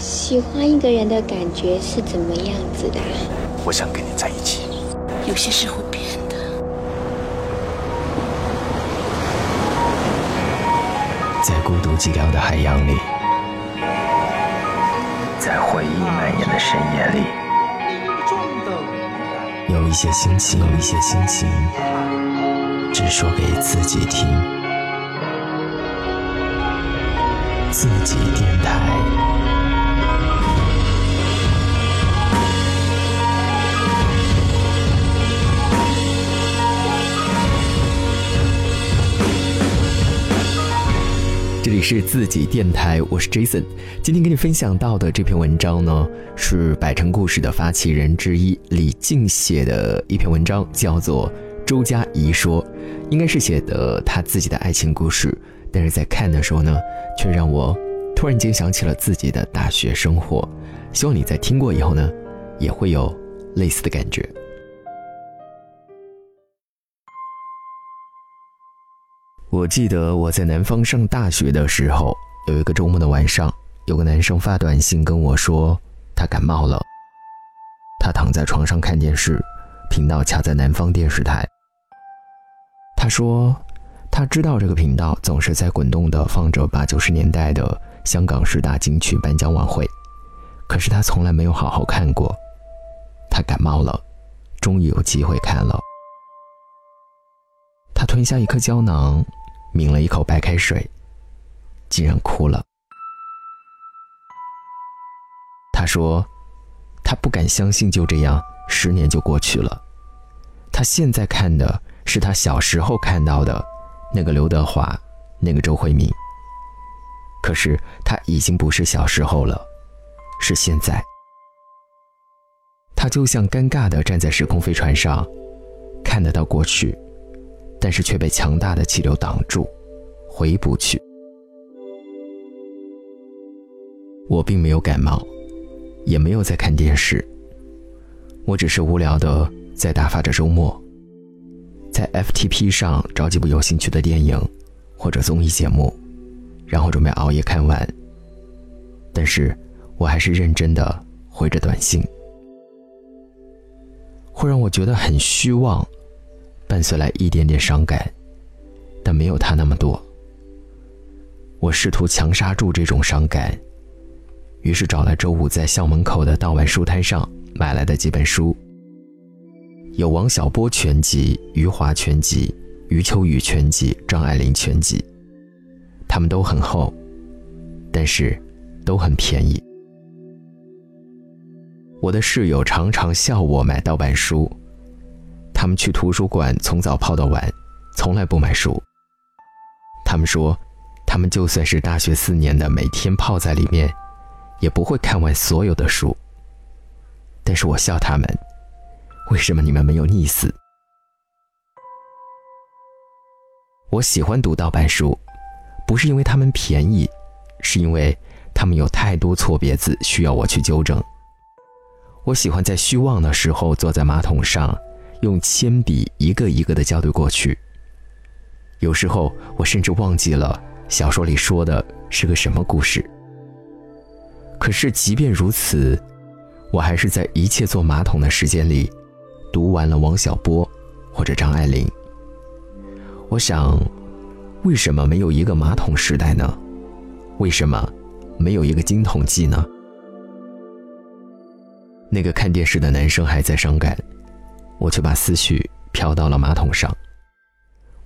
喜欢一个人的感觉是怎么样子的？我想跟你在一起。有些事会变的。在孤独寂寥的海洋里，在回忆蔓延的深夜里，有一些心情，有一些心情，只说给自己听。自己电台。是自己电台，我是 Jason。今天跟你分享到的这篇文章呢，是百城故事的发起人之一李静写的一篇文章，叫做《周佳怡说》，应该是写的他自己的爱情故事。但是在看的时候呢，却让我突然间想起了自己的大学生活。希望你在听过以后呢，也会有类似的感觉。我记得我在南方上大学的时候，有一个周末的晚上，有个男生发短信跟我说他感冒了。他躺在床上看电视，频道卡在南方电视台。他说他知道这个频道总是在滚动的放着八九十年代的香港十大金曲颁奖晚会，可是他从来没有好好看过。他感冒了，终于有机会看了。他吞下一颗胶囊。抿了一口白开水，竟然哭了。他说：“他不敢相信，就这样十年就过去了。他现在看的是他小时候看到的那个刘德华，那个周慧敏。可是他已经不是小时候了，是现在。他就像尴尬的站在时空飞船上，看得到过去。”但是却被强大的气流挡住，回不去。我并没有感冒，也没有在看电视。我只是无聊的在打发着周末，在 FTP 上找几部有兴趣的电影或者综艺节目，然后准备熬夜看完。但是我还是认真的回着短信，会让我觉得很虚妄。伴随来一点点伤感，但没有他那么多。我试图强刹住这种伤感，于是找来周五在校门口的盗版书摊上买来的几本书，有王小波全集、余华全集、余秋雨全集、张爱玲全集，他们都很厚，但是都很便宜。我的室友常常笑我买盗版书。他们去图书馆从早泡到晚，从来不买书。他们说，他们就算是大学四年的，每天泡在里面，也不会看完所有的书。但是我笑他们，为什么你们没有溺死？我喜欢读盗版书，不是因为他们便宜，是因为他们有太多错别字需要我去纠正。我喜欢在虚妄的时候坐在马桶上。用铅笔一个一个的校对过去。有时候我甚至忘记了小说里说的是个什么故事。可是即便如此，我还是在一切坐马桶的时间里，读完了王小波或者张爱玲。我想，为什么没有一个马桶时代呢？为什么没有一个金桶记呢？那个看电视的男生还在伤感。我却把思绪飘到了马桶上。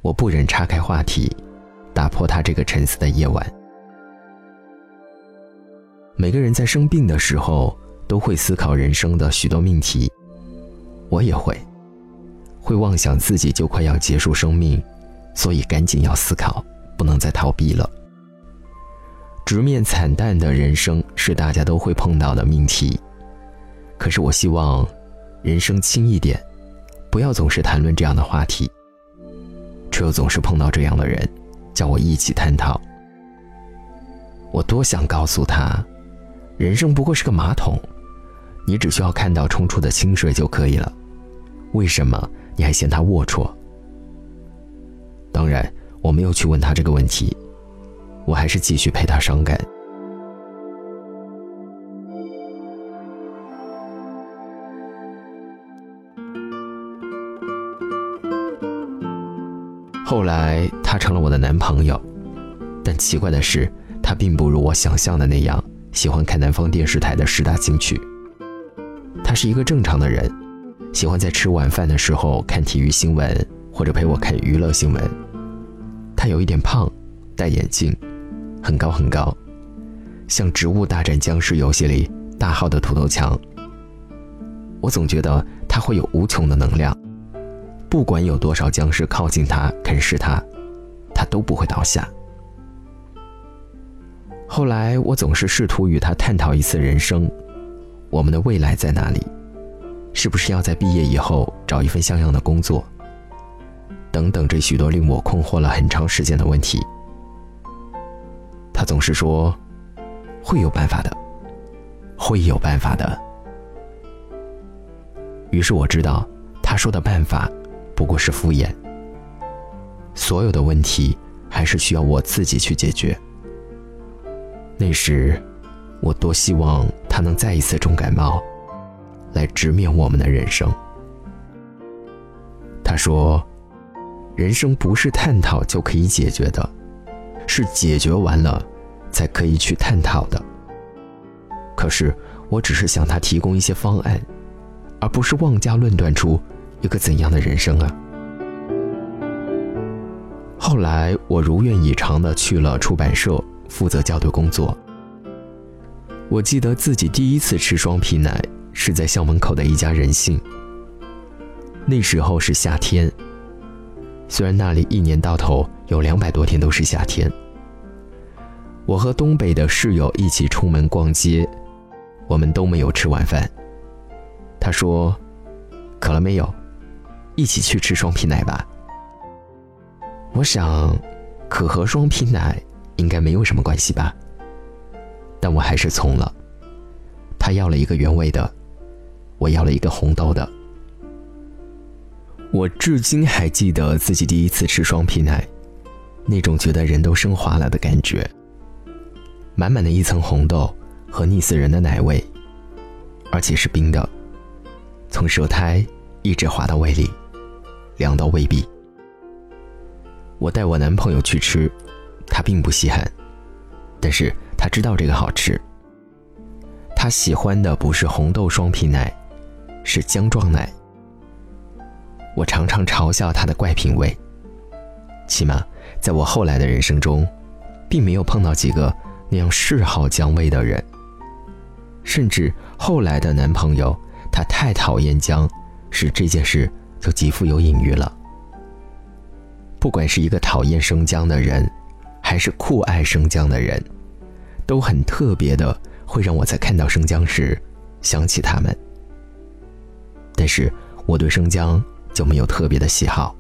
我不忍岔开话题，打破他这个沉思的夜晚。每个人在生病的时候都会思考人生的许多命题，我也会，会妄想自己就快要结束生命，所以赶紧要思考，不能再逃避了。直面惨淡的人生是大家都会碰到的命题，可是我希望人生轻一点。不要总是谈论这样的话题，却又总是碰到这样的人，叫我一起探讨。我多想告诉他，人生不过是个马桶，你只需要看到冲出的清水就可以了。为什么你还嫌它龌龊？当然，我没有去问他这个问题，我还是继续陪他伤感。后来他成了我的男朋友，但奇怪的是，他并不如我想象的那样喜欢看南方电视台的十大金曲。他是一个正常的人，喜欢在吃晚饭的时候看体育新闻，或者陪我看娱乐新闻。他有一点胖，戴眼镜，很高很高，像《植物大战僵尸》游戏里大号的土豆墙。我总觉得他会有无穷的能量，不管有多少僵尸靠近他、啃食他，他都不会倒下。后来，我总是试图与他探讨一次人生。我们的未来在哪里？是不是要在毕业以后找一份像样的工作？等等，这许多令我困惑了很长时间的问题。他总是说：“会有办法的，会有办法的。”于是我知道，他说的办法不过是敷衍。所有的问题还是需要我自己去解决。那时。我多希望他能再一次重感冒，来直面我们的人生。他说：“人生不是探讨就可以解决的，是解决完了才可以去探讨的。”可是，我只是向他提供一些方案，而不是妄加论断出一个怎样的人生啊。后来，我如愿以偿的去了出版社，负责校对工作。我记得自己第一次吃双皮奶是在校门口的一家人性。那时候是夏天，虽然那里一年到头有两百多天都是夏天。我和东北的室友一起出门逛街，我们都没有吃晚饭。他说：“渴了没有？一起去吃双皮奶吧。”我想，可和双皮奶应该没有什么关系吧。但我还是从了。他要了一个原味的，我要了一个红豆的。我至今还记得自己第一次吃双皮奶，那种觉得人都升华了的感觉。满满的一层红豆和腻死人的奶味，而且是冰的，从舌苔一直滑到胃里，凉到胃壁。我带我男朋友去吃，他并不稀罕，但是。他知道这个好吃。他喜欢的不是红豆双皮奶，是姜撞奶。我常常嘲笑他的怪品味。起码在我后来的人生中，并没有碰到几个那样嗜好姜味的人。甚至后来的男朋友，他太讨厌姜，使这件事就极富有隐喻了。不管是一个讨厌生姜的人，还是酷爱生姜的人。都很特别的，会让我在看到生姜时想起他们。但是我对生姜就没有特别的喜好。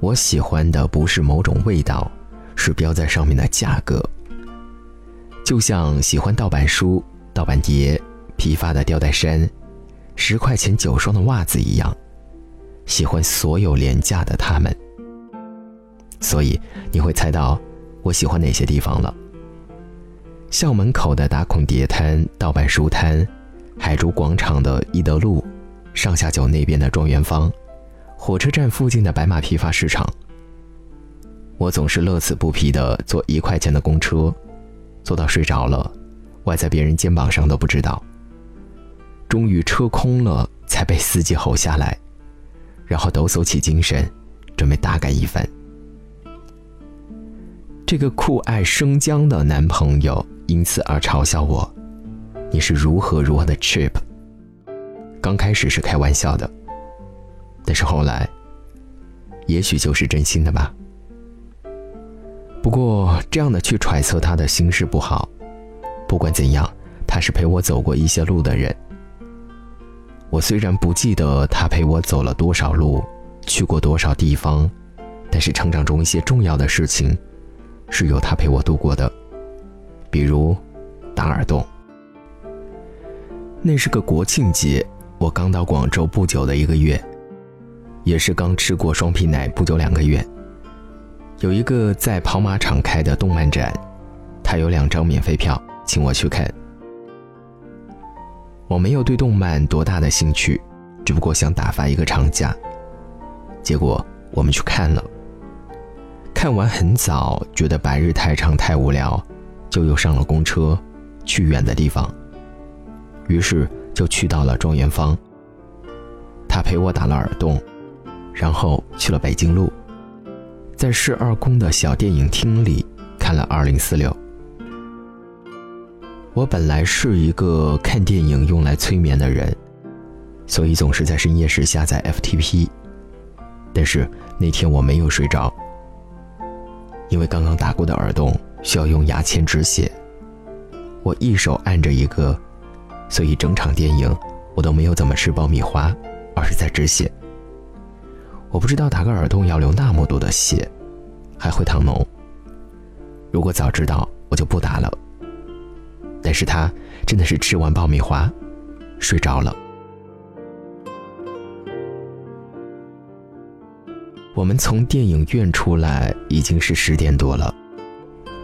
我喜欢的不是某种味道，是标在上面的价格。就像喜欢盗版书、盗版碟、批发的吊带衫、十块钱九双的袜子一样，喜欢所有廉价的他们。所以你会猜到我喜欢哪些地方了。校门口的打孔碟摊、盗版书摊，海珠广场的伊德路，上下九那边的状元坊，火车站附近的白马批发市场。我总是乐此不疲地坐一块钱的公车，坐到睡着了，歪在别人肩膀上都不知道。终于车空了，才被司机吼下来，然后抖擞起精神，准备大干一番。这个酷爱生姜的男朋友。因此而嘲笑我，你是如何如何的 cheap。刚开始是开玩笑的，但是后来，也许就是真心的吧。不过这样的去揣测他的心事不好。不管怎样，他是陪我走过一些路的人。我虽然不记得他陪我走了多少路，去过多少地方，但是成长中一些重要的事情，是由他陪我度过的。比如，打耳洞。那是个国庆节，我刚到广州不久的一个月，也是刚吃过双皮奶不久两个月。有一个在跑马场开的动漫展，他有两张免费票，请我去看。我没有对动漫多大的兴趣，只不过想打发一个长假。结果我们去看了。看完很早，觉得白日太长太无聊，就又上了公车，去远的地方。于是就去到了状元坊。他陪我打了耳洞，然后去了北京路，在市二宫的小电影厅里看了《二零四六》。我本来是一个看电影用来催眠的人，所以总是在深夜时下载 FTP。但是那天我没有睡着，因为刚刚打过的耳洞需要用牙签止血，我一手按着一个，所以整场电影我都没有怎么吃爆米花。而是在止血。我不知道打个耳洞要流那么多的血，还会淌脓。如果早知道，我就不打了。但是他真的是吃完爆米花，睡着了。我们从电影院出来已经是十点多了，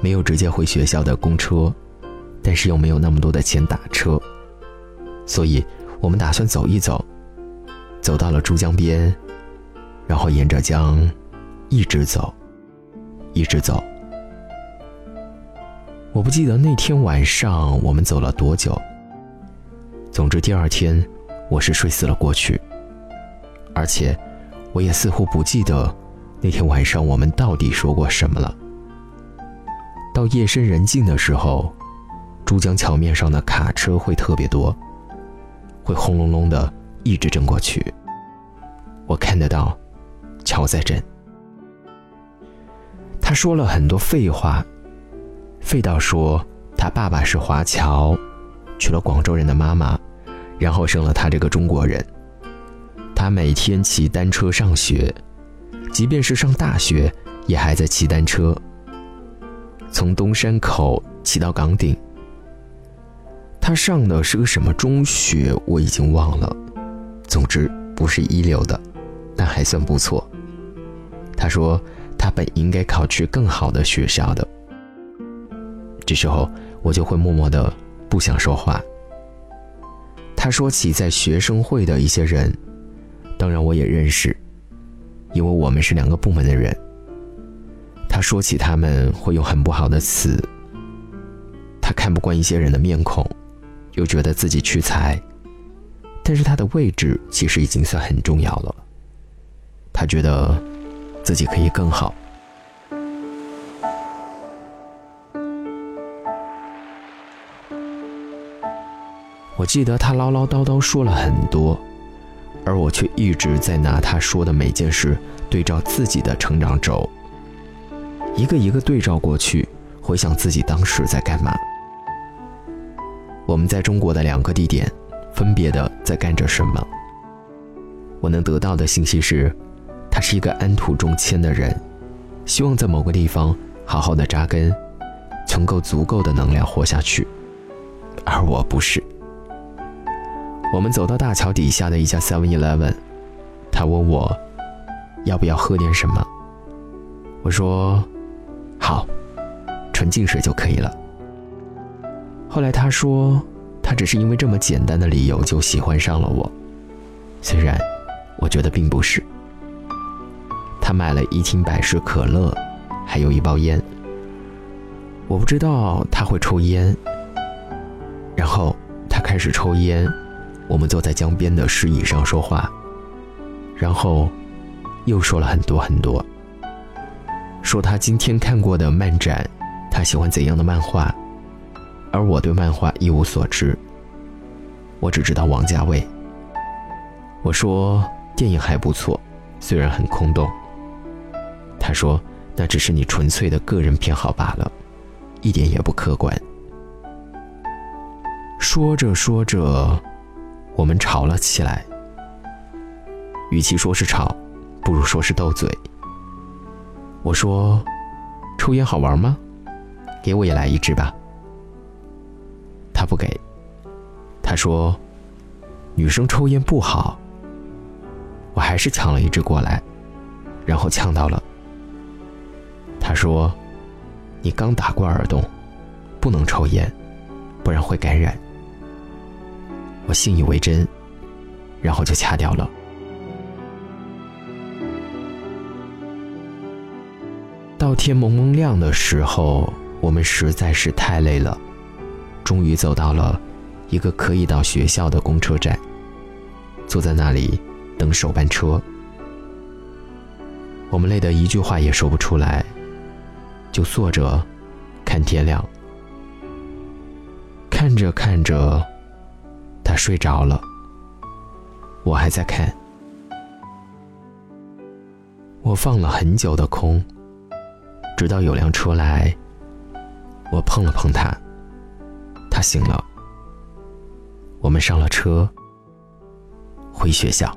没有直接回学校的公车，但是又没有那么多的钱打车，所以我们打算走一走。走到了珠江边，然后沿着江一直走，一直走。我不记得那天晚上我们走了多久。总之第二天我是睡死了过去，而且我也似乎不记得那天晚上我们到底说过什么了。到夜深人静的时候，珠江桥面上的卡车会特别多，会轰隆隆的。一直震过去，我看得到，桥在震。他说了很多废话，费道说他爸爸是华侨，娶了广州人的妈妈，然后生了他这个中国人。他每天骑单车上学，即便是上大学，也还在骑单车，从东山口骑到岗顶。他上的是个什么中学，我已经忘了。总之不是一流的，但还算不错。他说他本应该考去更好的学校的。这时候我就会默默的不想说话。他说起在学生会的一些人，当然我也认识，因为我们是两个部门的人。他说起他们会用很不好的词。他看不惯一些人的面孔，又觉得自己屈才。但是他的位置其实已经算很重要了。他觉得自己可以更好。我记得他唠唠叨叨说了很多，而我却一直在拿他说的每件事对照自己的成长轴，一个一个对照过去，回想自己当时在干嘛。我们在中国的两个地点。分别的在干着什么？我能得到的信息是，他是一个安土重迁的人，希望在某个地方好好的扎根，存够足够的能量活下去。而我不是。我们走到大桥底下的一家 Seven Eleven，他问我要不要喝点什么，我说好，纯净水就可以了。后来他说。他只是因为这么简单的理由就喜欢上了我，虽然我觉得并不是。他买了一听百事可乐，还有一包烟。我不知道他会抽烟。然后他开始抽烟，我们坐在江边的石椅上说话，然后又说了很多很多，说他今天看过的漫展，他喜欢怎样的漫画。而我对漫画一无所知，我只知道王家卫。我说电影还不错，虽然很空洞。他说那只是你纯粹的个人偏好罢了，一点也不客观。说着说着，我们吵了起来。与其说是吵，不如说是斗嘴。我说，抽烟好玩吗？给我也来一支吧。他不给，他说：“女生抽烟不好。”我还是抢了一支过来，然后呛到了。他说：“你刚打过耳洞，不能抽烟，不然会感染。”我信以为真，然后就掐掉了。到天蒙蒙亮的时候，我们实在是太累了，终于走到了一个可以到学校的公车站，坐在那里等首班车。我们累得一句话也说不出来，就坐着看天亮。看着看着，他睡着了，我还在看。我放了很久的空，直到有辆车来，我碰了碰他，他醒了。我们上了车，回学校。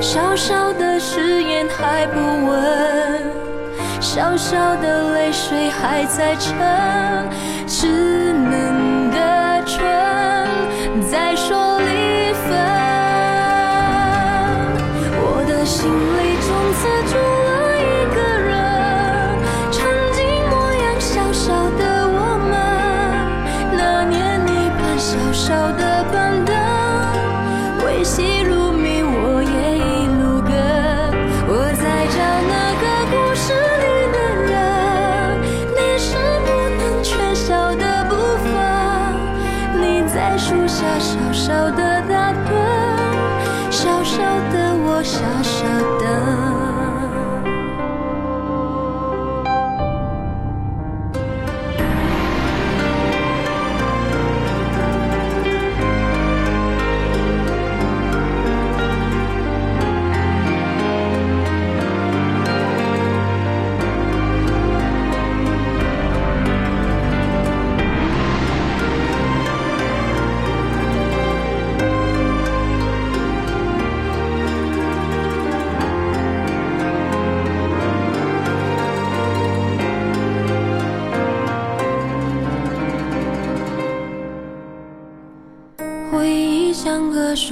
小小的誓言还不稳，小小的泪水还在撑，只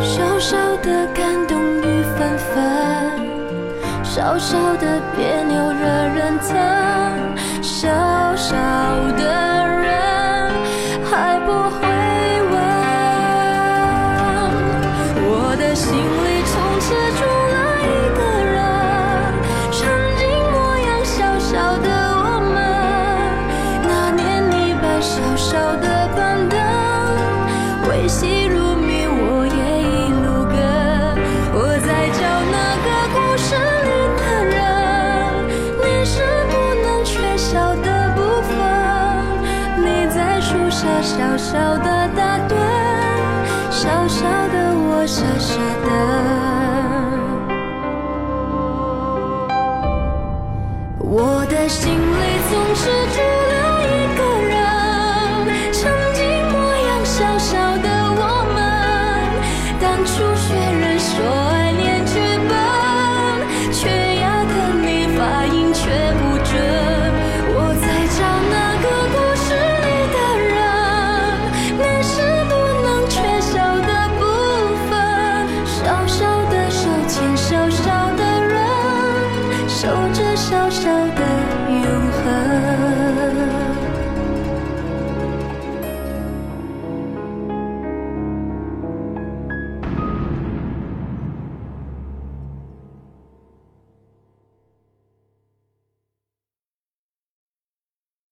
小小的感动雨纷纷，小小的别扭惹人疼，小小的小的打断，小小的我傻傻的，